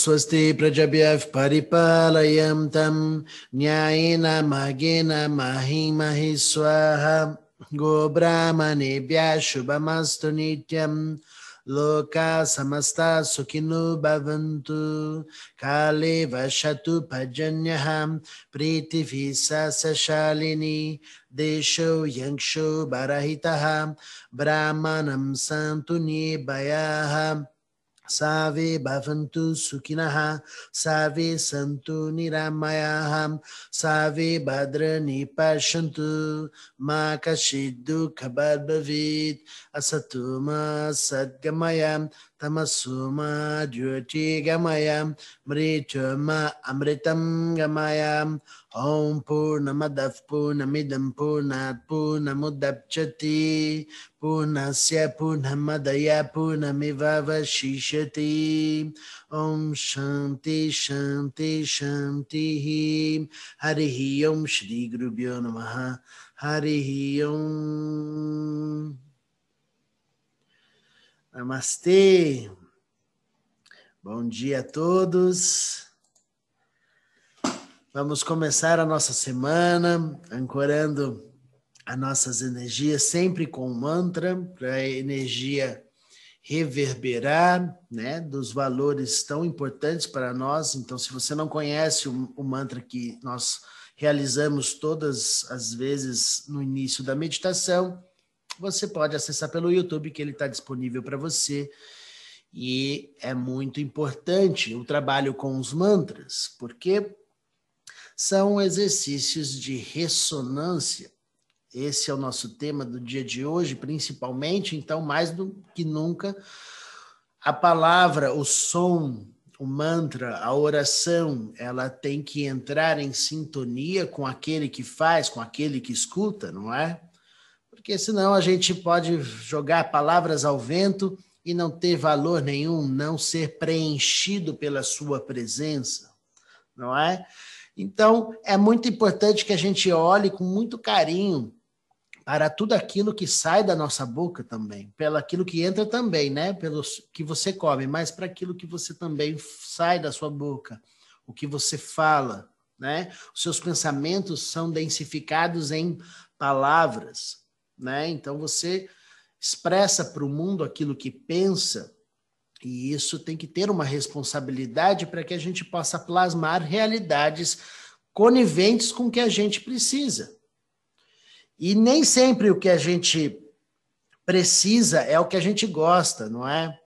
स्वस्ति प्रजभ्यः परिपालयन्तं न्यायेन मार्गेण महि महि स्वाहा गोब्राह्मणेभ्यः शुभमस्तु नित्यं। लोका समस्ता सुखिनो भवन्तु। काले वशतु भजन्यः। प्रीतिभिः सशालिनी देशो यक्षो बरहितः। ब्राह्मणं सन्तु निर्भयाः सर्वे भवन्तु सुखिनः सर्वे सन्तु निरामयाः सर्वे भद्राणि पश्यन्तु मा कश्चित् दुःखभाग् भवेत् असतु मा सद्गमय तमसु मा ज्योतिर्गमय मृत्युर्मा अमृतं गमय Om Purnamadav Purnamidam Purnat Purnamudapchati Purnasya Purnamadaya Purnamivava Shishati Om Shanti Shanti Shanti Harihi Om Shri Gurubhyo Namaha Harihi Om Namastê Bom dia a todos. Vamos começar a nossa semana ancorando as nossas energias sempre com um mantra para a energia reverberar, né, dos valores tão importantes para nós. Então, se você não conhece o, o mantra que nós realizamos todas as vezes no início da meditação, você pode acessar pelo YouTube, que ele está disponível para você. E é muito importante o trabalho com os mantras, porque são exercícios de ressonância. Esse é o nosso tema do dia de hoje, principalmente. Então, mais do que nunca, a palavra, o som, o mantra, a oração, ela tem que entrar em sintonia com aquele que faz, com aquele que escuta, não é? porque senão a gente pode jogar palavras ao vento e não ter valor nenhum, não ser preenchido pela sua presença, não é? Então, é muito importante que a gente olhe com muito carinho para tudo aquilo que sai da nossa boca também, pelo aquilo que entra também, né? Pelo que você come, mas para aquilo que você também sai da sua boca, o que você fala, né? Os seus pensamentos são densificados em palavras né? Então você expressa para o mundo aquilo que pensa, e isso tem que ter uma responsabilidade para que a gente possa plasmar realidades coniventes com o que a gente precisa. E nem sempre o que a gente precisa é o que a gente gosta, não é?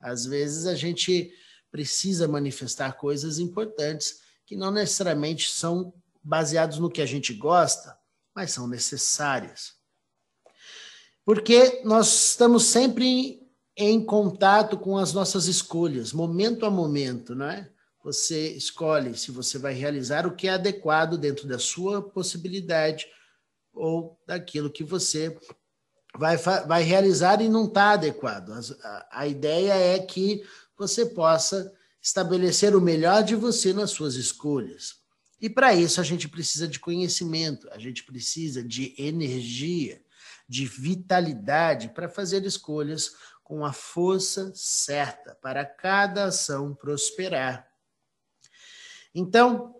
Às vezes a gente precisa manifestar coisas importantes que não necessariamente são baseados no que a gente gosta, mas são necessárias. Porque nós estamos sempre em contato com as nossas escolhas, momento a momento, não é? Você escolhe se você vai realizar o que é adequado dentro da sua possibilidade ou daquilo que você vai, vai realizar e não está adequado. A, a ideia é que você possa estabelecer o melhor de você nas suas escolhas. E para isso a gente precisa de conhecimento, a gente precisa de energia de vitalidade para fazer escolhas com a força certa para cada ação prosperar. Então,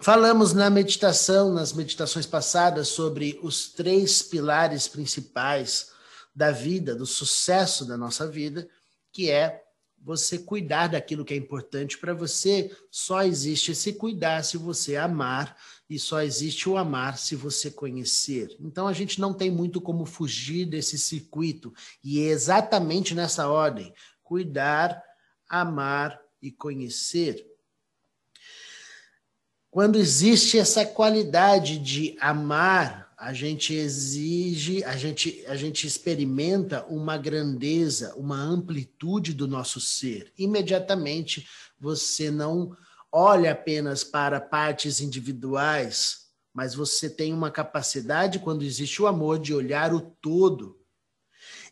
falamos na meditação, nas meditações passadas, sobre os três pilares principais da vida, do sucesso da nossa vida, que é você cuidar daquilo que é importante para você. Só existe esse cuidar se você amar e só existe o amar se você conhecer. Então a gente não tem muito como fugir desse circuito e é exatamente nessa ordem: cuidar, amar e conhecer. Quando existe essa qualidade de amar, a gente exige, a gente, a gente experimenta uma grandeza, uma amplitude do nosso ser. Imediatamente você não olha apenas para partes individuais, mas você tem uma capacidade, quando existe o amor, de olhar o todo.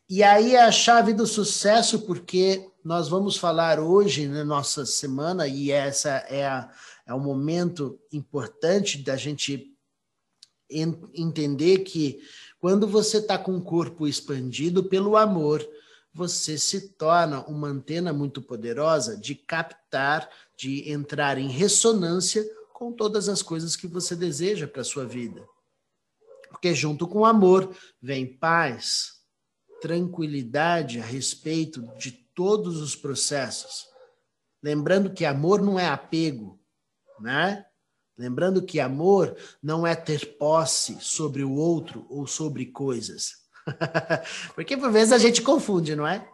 E aí é a chave do sucesso, porque nós vamos falar hoje na nossa semana, e essa é, a, é um momento importante da gente entender que quando você está com o corpo expandido pelo amor, você se torna uma antena muito poderosa de captar, de entrar em ressonância com todas as coisas que você deseja para a sua vida. Porque junto com o amor vem paz, tranquilidade a respeito de todos os processos. Lembrando que amor não é apego, né? Lembrando que amor não é ter posse sobre o outro ou sobre coisas. Porque por vezes a gente confunde, não é?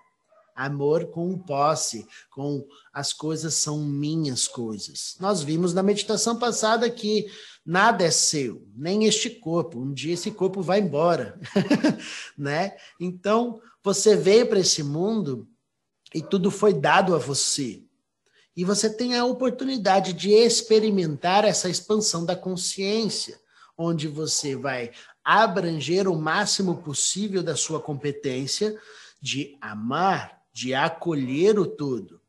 Amor com posse, com as coisas são minhas coisas. Nós vimos na meditação passada que nada é seu, nem este corpo. Um dia esse corpo vai embora, né? Então, você veio para esse mundo e tudo foi dado a você e você tem a oportunidade de experimentar essa expansão da consciência, onde você vai abranger o máximo possível da sua competência de amar, de acolher o todo.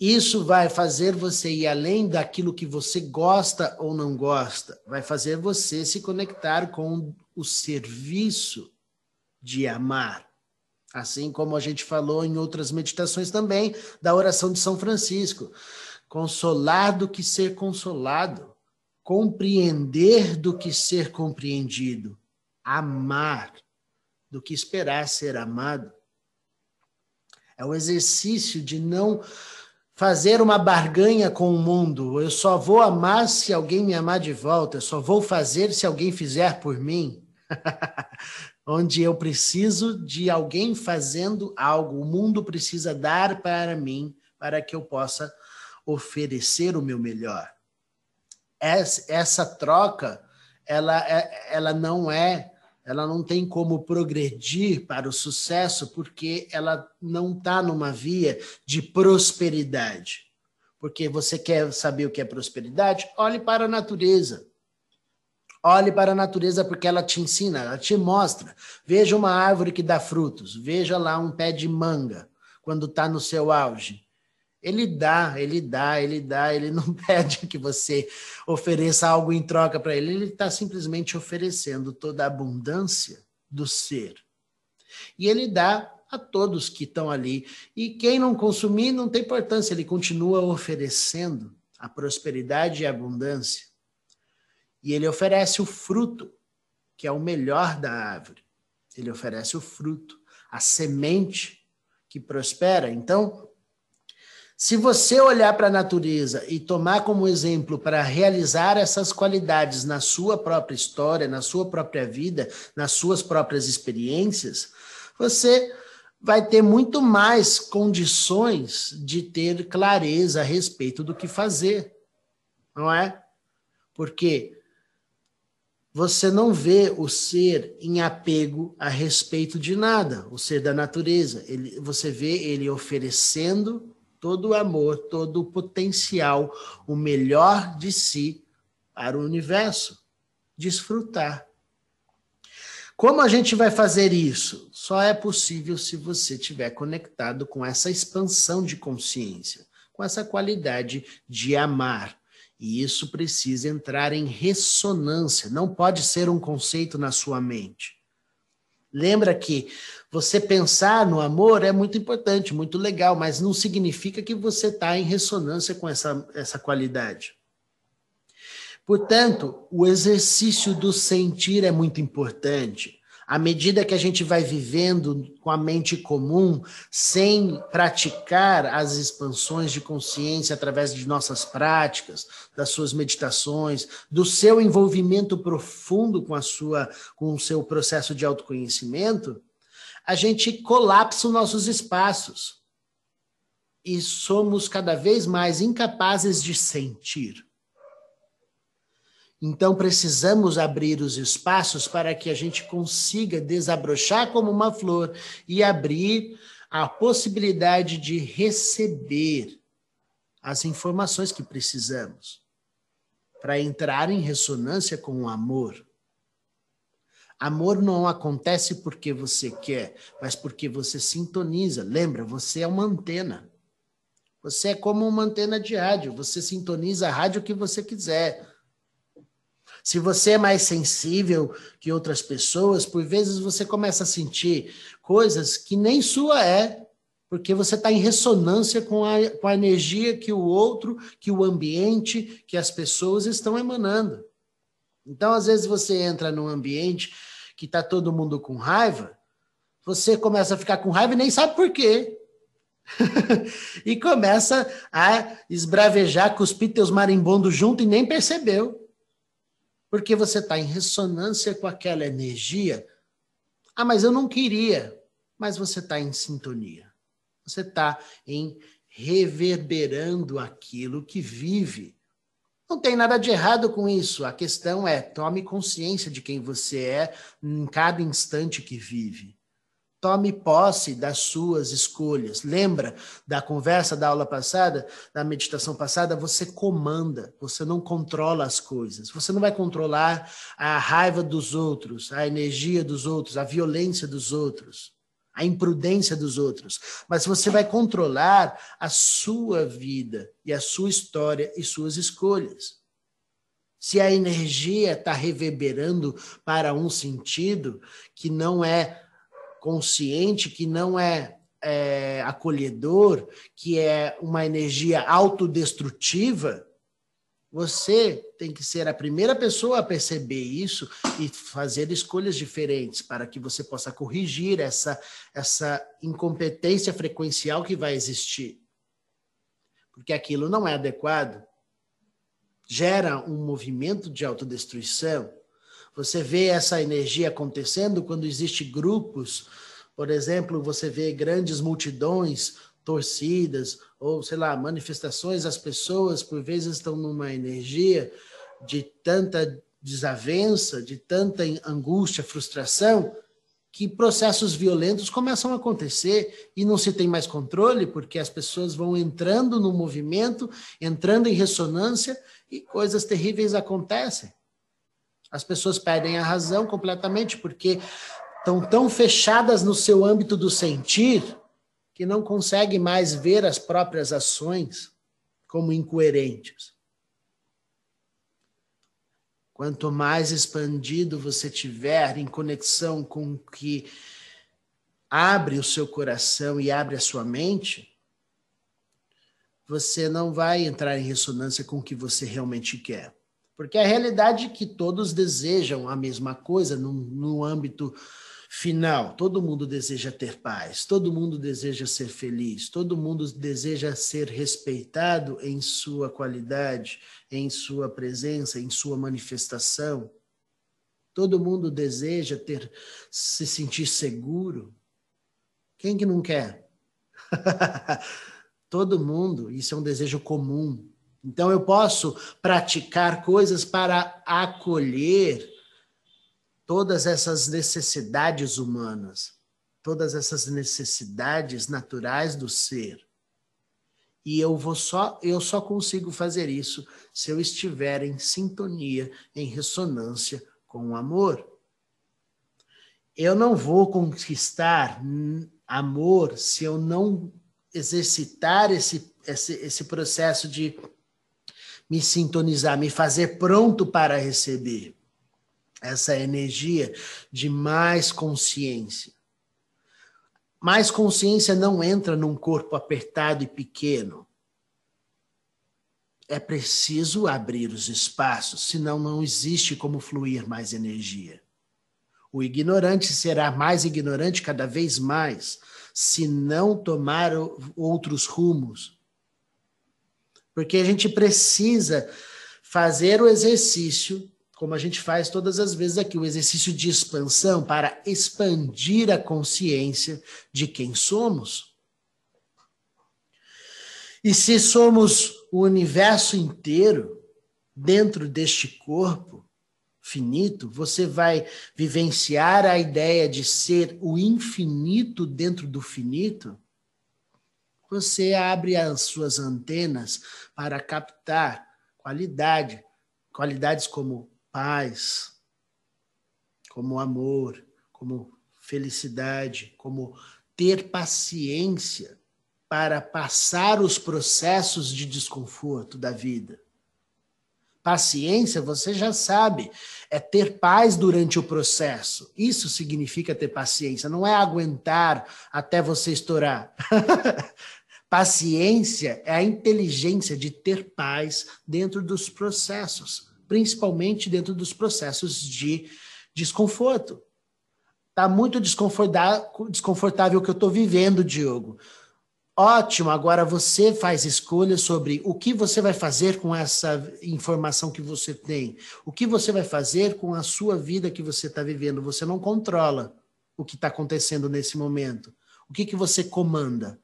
Isso vai fazer você ir além daquilo que você gosta ou não gosta, vai fazer você se conectar com o serviço de amar. Assim como a gente falou em outras meditações também, da oração de São Francisco. Consolar do que ser consolado, compreender do que ser compreendido, amar do que esperar ser amado. É o exercício de não fazer uma barganha com o mundo. Eu só vou amar se alguém me amar de volta, eu só vou fazer se alguém fizer por mim. onde eu preciso de alguém fazendo algo, o mundo precisa dar para mim para que eu possa oferecer o meu melhor. Essa, troca, ela, é, ela não é, ela não tem como progredir para o sucesso porque ela não está numa via de prosperidade. Porque você quer saber o que é prosperidade? Olhe para a natureza. Olhe para a natureza porque ela te ensina, ela te mostra. Veja uma árvore que dá frutos, veja lá um pé de manga quando está no seu auge. Ele dá, ele dá, ele dá, ele não pede que você ofereça algo em troca para ele, ele está simplesmente oferecendo toda a abundância do ser. E ele dá a todos que estão ali. E quem não consumir não tem importância, ele continua oferecendo a prosperidade e a abundância. E ele oferece o fruto, que é o melhor da árvore. Ele oferece o fruto, a semente que prospera. Então, se você olhar para a natureza e tomar como exemplo para realizar essas qualidades na sua própria história, na sua própria vida, nas suas próprias experiências, você vai ter muito mais condições de ter clareza a respeito do que fazer, não é? Porque você não vê o ser em apego a respeito de nada, o ser da natureza. Ele, você vê ele oferecendo todo o amor, todo o potencial, o melhor de si para o universo. Desfrutar. Como a gente vai fazer isso? Só é possível se você estiver conectado com essa expansão de consciência, com essa qualidade de amar e isso precisa entrar em ressonância, não pode ser um conceito na sua mente. Lembra que você pensar no amor é muito importante, muito legal, mas não significa que você está em ressonância com essa, essa qualidade. Portanto, o exercício do sentir é muito importante à medida que a gente vai vivendo com a mente comum, sem praticar as expansões de consciência através de nossas práticas, das suas meditações, do seu envolvimento profundo com a sua com o seu processo de autoconhecimento, a gente colapsa os nossos espaços e somos cada vez mais incapazes de sentir. Então precisamos abrir os espaços para que a gente consiga desabrochar como uma flor e abrir a possibilidade de receber as informações que precisamos para entrar em ressonância com o amor. Amor não acontece porque você quer, mas porque você sintoniza. Lembra, você é uma antena. Você é como uma antena de rádio, você sintoniza a rádio que você quiser. Se você é mais sensível que outras pessoas, por vezes você começa a sentir coisas que nem sua é, porque você está em ressonância com a, com a energia que o outro, que o ambiente, que as pessoas estão emanando. Então, às vezes, você entra num ambiente que está todo mundo com raiva, você começa a ficar com raiva e nem sabe por quê. e começa a esbravejar, cuspir teus marimbondos junto e nem percebeu. Porque você está em ressonância com aquela energia. Ah, mas eu não queria. Mas você está em sintonia. Você está em reverberando aquilo que vive. Não tem nada de errado com isso. A questão é: tome consciência de quem você é em cada instante que vive. Tome posse das suas escolhas. Lembra da conversa da aula passada, da meditação passada? Você comanda, você não controla as coisas. Você não vai controlar a raiva dos outros, a energia dos outros, a violência dos outros, a imprudência dos outros. Mas você vai controlar a sua vida e a sua história e suas escolhas. Se a energia está reverberando para um sentido que não é consciente, que não é, é acolhedor, que é uma energia autodestrutiva, você tem que ser a primeira pessoa a perceber isso e fazer escolhas diferentes para que você possa corrigir essa, essa incompetência frequencial que vai existir. Porque aquilo não é adequado. Gera um movimento de autodestruição você vê essa energia acontecendo quando existem grupos, por exemplo, você vê grandes multidões, torcidas, ou sei lá, manifestações, as pessoas por vezes estão numa energia de tanta desavença, de tanta angústia, frustração, que processos violentos começam a acontecer e não se tem mais controle, porque as pessoas vão entrando no movimento, entrando em ressonância e coisas terríveis acontecem. As pessoas perdem a razão completamente porque estão tão fechadas no seu âmbito do sentir que não conseguem mais ver as próprias ações como incoerentes. Quanto mais expandido você tiver em conexão com o que abre o seu coração e abre a sua mente, você não vai entrar em ressonância com o que você realmente quer. Porque a realidade é que todos desejam a mesma coisa no, no âmbito final. Todo mundo deseja ter paz, todo mundo deseja ser feliz, todo mundo deseja ser respeitado em sua qualidade, em sua presença, em sua manifestação. Todo mundo deseja ter se sentir seguro. Quem que não quer? todo mundo, isso é um desejo comum. Então eu posso praticar coisas para acolher todas essas necessidades humanas, todas essas necessidades naturais do ser. E eu vou só eu só consigo fazer isso se eu estiver em sintonia, em ressonância com o amor. Eu não vou conquistar amor se eu não exercitar esse, esse, esse processo de me sintonizar, me fazer pronto para receber essa energia de mais consciência. Mais consciência não entra num corpo apertado e pequeno. É preciso abrir os espaços, senão não existe como fluir mais energia. O ignorante será mais ignorante cada vez mais, se não tomar outros rumos, porque a gente precisa fazer o exercício, como a gente faz todas as vezes aqui, o exercício de expansão para expandir a consciência de quem somos. E se somos o universo inteiro dentro deste corpo finito, você vai vivenciar a ideia de ser o infinito dentro do finito você abre as suas antenas para captar qualidade, qualidades como paz, como amor, como felicidade, como ter paciência para passar os processos de desconforto da vida. Paciência, você já sabe, é ter paz durante o processo. Isso significa ter paciência, não é aguentar até você estourar. paciência é a inteligência de ter paz dentro dos processos, principalmente dentro dos processos de desconforto. Está muito desconfortável o que eu estou vivendo, Diogo. Ótimo, agora você faz escolhas sobre o que você vai fazer com essa informação que você tem. O que você vai fazer com a sua vida que você está vivendo. Você não controla o que está acontecendo nesse momento. O que, que você comanda?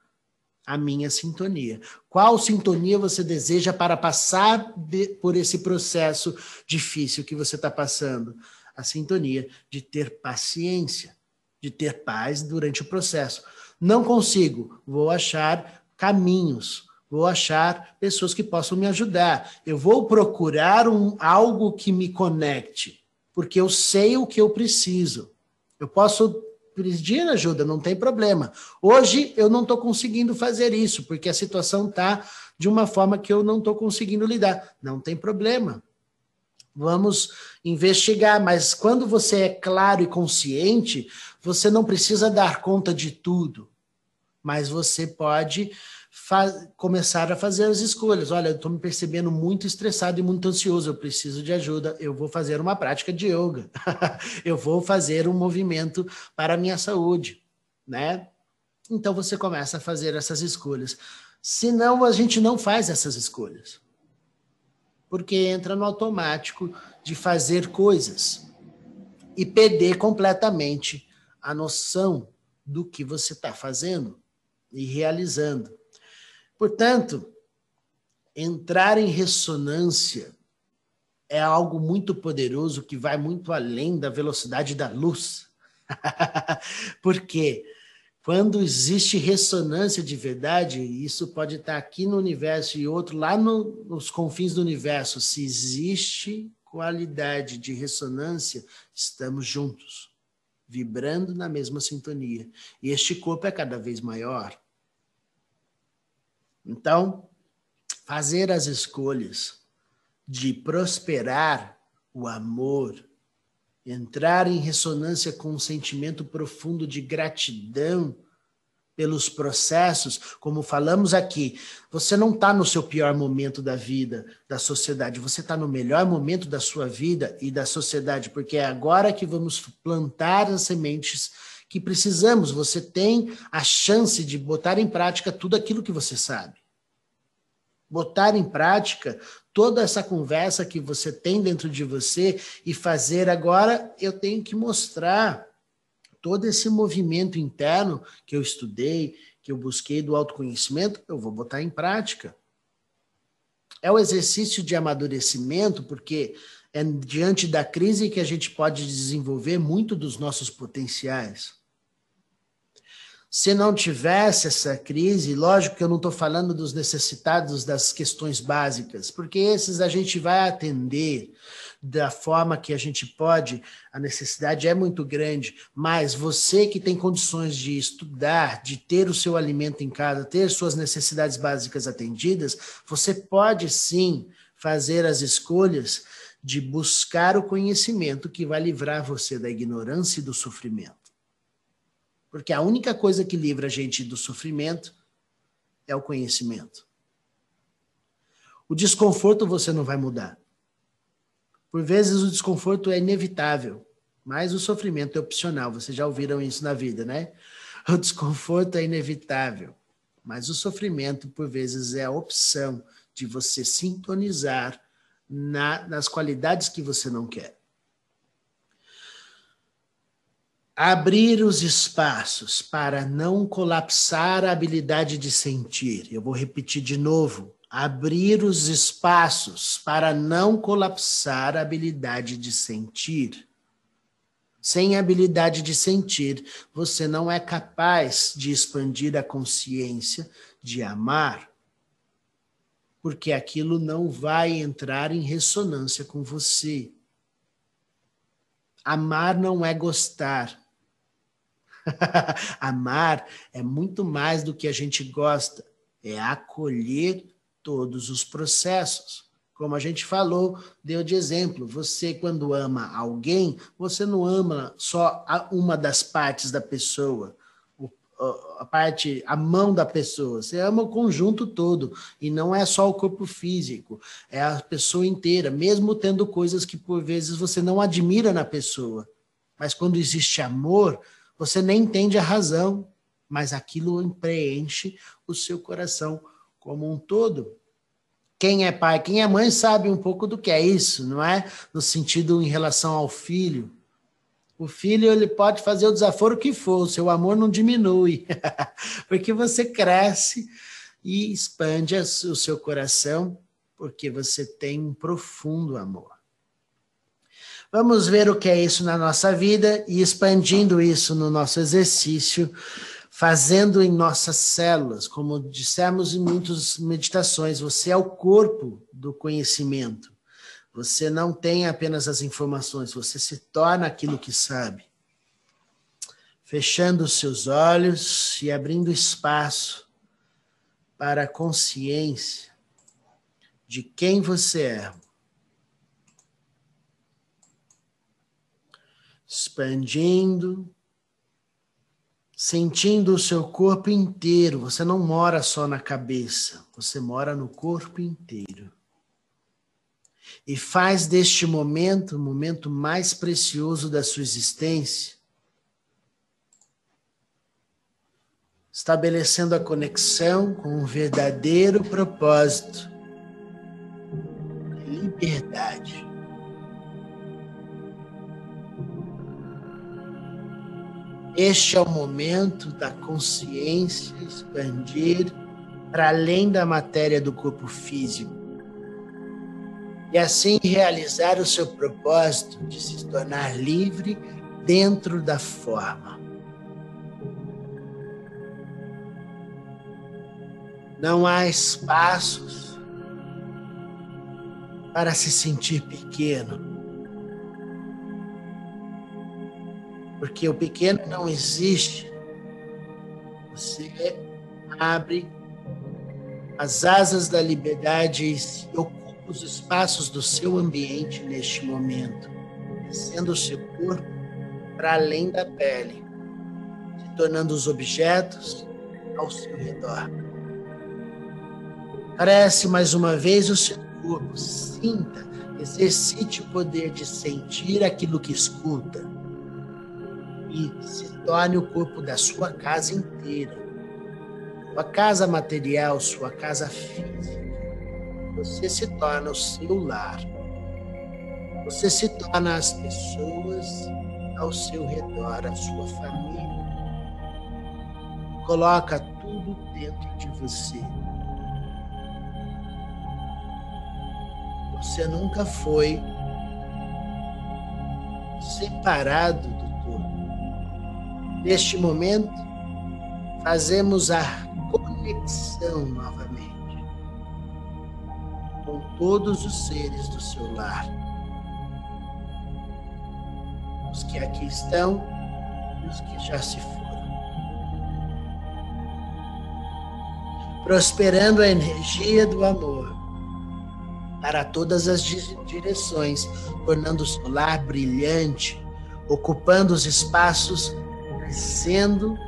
A minha sintonia. Qual sintonia você deseja para passar de, por esse processo difícil que você está passando? A sintonia de ter paciência, de ter paz durante o processo não consigo, vou achar caminhos, vou achar pessoas que possam me ajudar. Eu vou procurar um, algo que me conecte, porque eu sei o que eu preciso. Eu posso pedir ajuda, não tem problema. Hoje eu não estou conseguindo fazer isso, porque a situação está de uma forma que eu não estou conseguindo lidar. Não tem problema. Vamos investigar, mas quando você é claro e consciente, você não precisa dar conta de tudo, mas você pode começar a fazer as escolhas. Olha, eu estou me percebendo muito estressado e muito ansioso, eu preciso de ajuda, eu vou fazer uma prática de yoga, eu vou fazer um movimento para a minha saúde, né? Então você começa a fazer essas escolhas. Senão a gente não faz essas escolhas. Porque entra no automático de fazer coisas e perder completamente a noção do que você está fazendo e realizando. Portanto, entrar em ressonância é algo muito poderoso que vai muito além da velocidade da luz. Porque quando existe ressonância de verdade, isso pode estar aqui no universo e outro lá no, nos confins do universo. Se existe qualidade de ressonância, estamos juntos vibrando na mesma sintonia. E este corpo é cada vez maior. Então, fazer as escolhas de prosperar o amor, entrar em ressonância com um sentimento profundo de gratidão pelos processos, como falamos aqui, você não está no seu pior momento da vida, da sociedade, você está no melhor momento da sua vida e da sociedade, porque é agora que vamos plantar as sementes que precisamos. Você tem a chance de botar em prática tudo aquilo que você sabe. Botar em prática toda essa conversa que você tem dentro de você e fazer agora, eu tenho que mostrar todo esse movimento interno que eu estudei, que eu busquei do autoconhecimento, eu vou botar em prática. É o exercício de amadurecimento, porque é diante da crise que a gente pode desenvolver muito dos nossos potenciais. Se não tivesse essa crise, lógico que eu não estou falando dos necessitados das questões básicas, porque esses a gente vai atender da forma que a gente pode, a necessidade é muito grande, mas você que tem condições de estudar, de ter o seu alimento em casa, ter suas necessidades básicas atendidas, você pode sim fazer as escolhas de buscar o conhecimento que vai livrar você da ignorância e do sofrimento. Porque a única coisa que livra a gente do sofrimento é o conhecimento. O desconforto você não vai mudar. Por vezes o desconforto é inevitável, mas o sofrimento é opcional. Vocês já ouviram isso na vida, né? O desconforto é inevitável, mas o sofrimento, por vezes, é a opção de você sintonizar na, nas qualidades que você não quer. abrir os espaços para não colapsar a habilidade de sentir. Eu vou repetir de novo. Abrir os espaços para não colapsar a habilidade de sentir. Sem habilidade de sentir, você não é capaz de expandir a consciência de amar, porque aquilo não vai entrar em ressonância com você. Amar não é gostar, Amar é muito mais do que a gente gosta, é acolher todos os processos. Como a gente falou, deu de exemplo. Você, quando ama alguém, você não ama só uma das partes da pessoa, a parte, a mão da pessoa. Você ama o conjunto todo. E não é só o corpo físico, é a pessoa inteira, mesmo tendo coisas que por vezes você não admira na pessoa. Mas quando existe amor, você nem entende a razão, mas aquilo preenche o seu coração como um todo. Quem é pai, quem é mãe sabe um pouco do que é isso, não é? No sentido em relação ao filho. O filho ele pode fazer o desaforo que for, o seu amor não diminui, porque você cresce e expande o seu coração, porque você tem um profundo amor. Vamos ver o que é isso na nossa vida e expandindo isso no nosso exercício fazendo em nossas células, como dissemos em muitas meditações, você é o corpo do conhecimento. Você não tem apenas as informações, você se torna aquilo que sabe. Fechando os seus olhos e abrindo espaço para a consciência de quem você é. Expandindo sentindo o seu corpo inteiro. Você não mora só na cabeça, você mora no corpo inteiro. E faz deste momento o momento mais precioso da sua existência, estabelecendo a conexão com o verdadeiro propósito, liberdade. Este é o momento da consciência expandir para além da matéria do corpo físico e assim realizar o seu propósito de se tornar livre dentro da forma. Não há espaços para se sentir pequeno. porque o pequeno não existe. Você abre as asas da liberdade e ocupa os espaços do seu ambiente neste momento, descendo o seu corpo para além da pele, se tornando os objetos ao seu redor. Parece mais uma vez o seu corpo, sinta, exercite o poder de sentir aquilo que escuta e se torne o corpo da sua casa inteira. Sua casa material, sua casa física. Você se torna o seu lar. Você se torna as pessoas ao seu redor, a sua família. Coloca tudo dentro de você. Você nunca foi separado do Neste momento, fazemos a conexão novamente todos os seres do seu lar. Os que aqui estão e os que já se foram. Prosperando a energia do amor para todas as direções, tornando o seu lar brilhante, ocupando os espaços crescendo,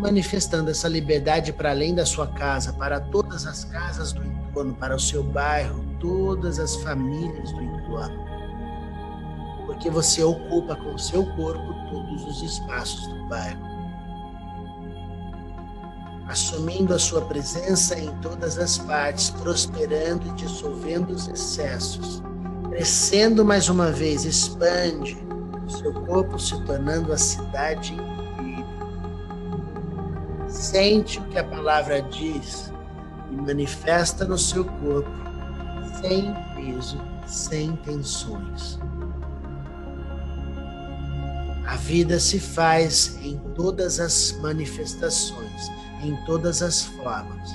manifestando essa liberdade para além da sua casa, para todas as casas do entorno, para o seu bairro, todas as famílias do entorno. Porque você ocupa com o seu corpo todos os espaços do bairro. Assumindo a sua presença em todas as partes, prosperando e dissolvendo os excessos. Crescendo mais uma vez, expande o seu corpo se tornando a cidade inteira. Sente o que a palavra diz e manifesta no seu corpo, sem peso, sem tensões. A vida se faz em todas as manifestações, em todas as formas.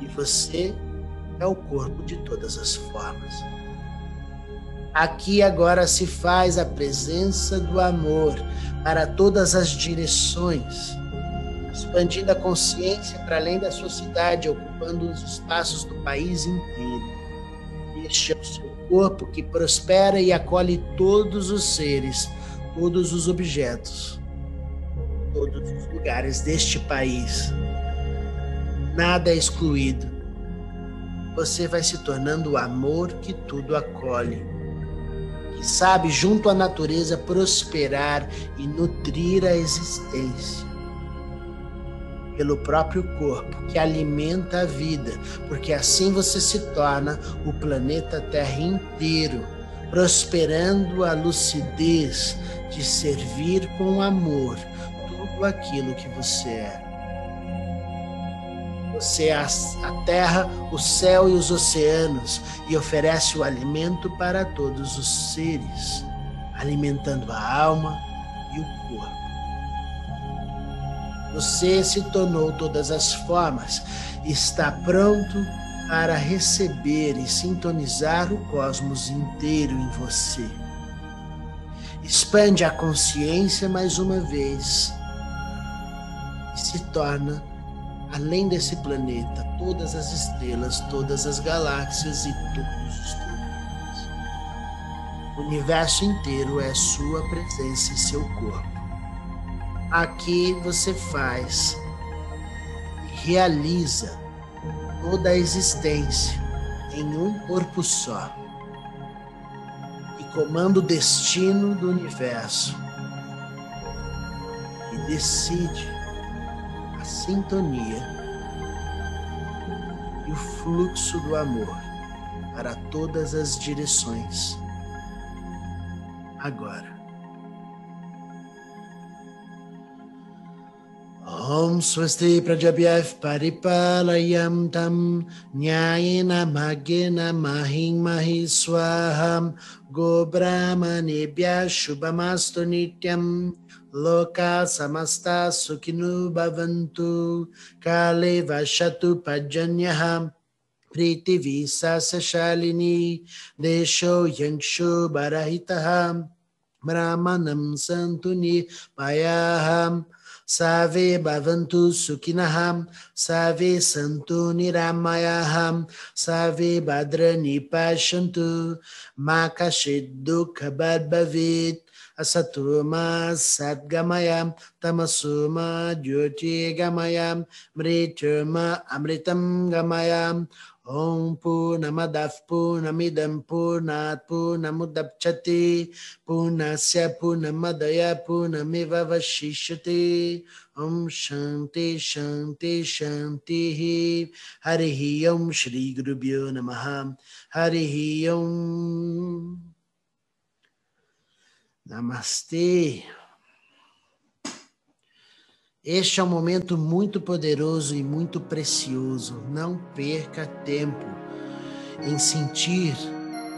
E você é o corpo de todas as formas. Aqui agora se faz a presença do amor para todas as direções. Expandindo a consciência para além da sua cidade, ocupando os espaços do país inteiro. Este é o seu corpo que prospera e acolhe todos os seres, todos os objetos, todos os lugares deste país. Nada é excluído. Você vai se tornando o amor que tudo acolhe, que sabe, junto à natureza, prosperar e nutrir a existência pelo próprio corpo, que alimenta a vida, porque assim você se torna o planeta Terra inteiro, prosperando a lucidez de servir com amor tudo aquilo que você é. Você é a terra, o céu e os oceanos e oferece o alimento para todos os seres, alimentando a alma e o corpo. Você se tornou todas as formas, está pronto para receber e sintonizar o cosmos inteiro em você. Expande a consciência mais uma vez e se torna, além desse planeta, todas as estrelas, todas as galáxias e todos os planetas. O universo inteiro é sua presença e seu corpo. Aqui você faz e realiza toda a existência em um corpo só e comanda o destino do universo e decide a sintonia e o fluxo do amor para todas as direções. Agora. ॐ स्वस्ति प्रजभ्यः परिपालयं तं न्यायेन भाग्येन माहिं महि स्वाहा गोब्राह्मणेभ्यः शुभमास्तु नित्यं लोका समस्ता सुखिनो भवन्तु काले वशतु पर्जन्यः प्रीतिविशासशालिनी देशो यंशो बरहितः ब्राह्मणं सन्तु निपायाः Save Baventus Sukinaham Savi santuni Niramayaham, Savi Badra Nipashantu, Makashid Dukha Badbavit, Asatuma satgamayam, Tamasuma Jyoti Gamayam, Mrityurma Amritam Gamayam, ॐ पूर्णमदः पूर्णमिदं पूर्णात् पूर्णमुदप्स्यति पूर्णस्य पूर्णमदय Shanti Shanti Shanti Harihi Om Shri Gurubhyo Namaha. Harihi Om. Namastê Este é um momento muito poderoso e muito precioso. Não perca tempo em sentir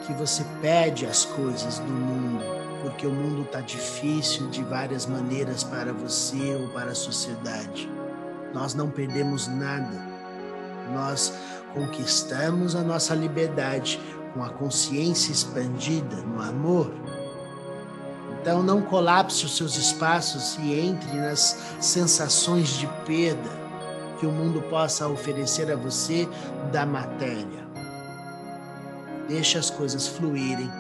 que você pede as coisas do mundo, porque o mundo está difícil de várias maneiras para você ou para a sociedade. Nós não perdemos nada. Nós conquistamos a nossa liberdade com a consciência expandida no amor então não colapse os seus espaços e entre nas sensações de perda que o mundo possa oferecer a você da matéria. Deixe as coisas fluírem,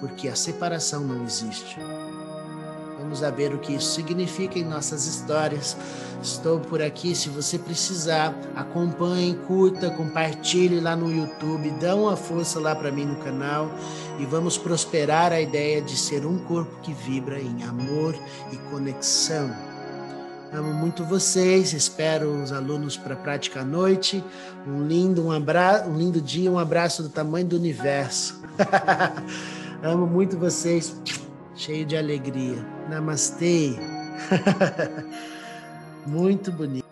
porque a separação não existe. Vamos a ver o que isso significa em nossas histórias. Estou por aqui. Se você precisar, acompanhe, curta, compartilhe lá no YouTube, dá uma força lá para mim no canal e vamos prosperar a ideia de ser um corpo que vibra em amor e conexão. Amo muito vocês, espero os alunos para a prática à noite. Um lindo, um, abra... um lindo dia, um abraço do tamanho do universo. Amo muito vocês cheio de alegria. Namastê. Muito bonito.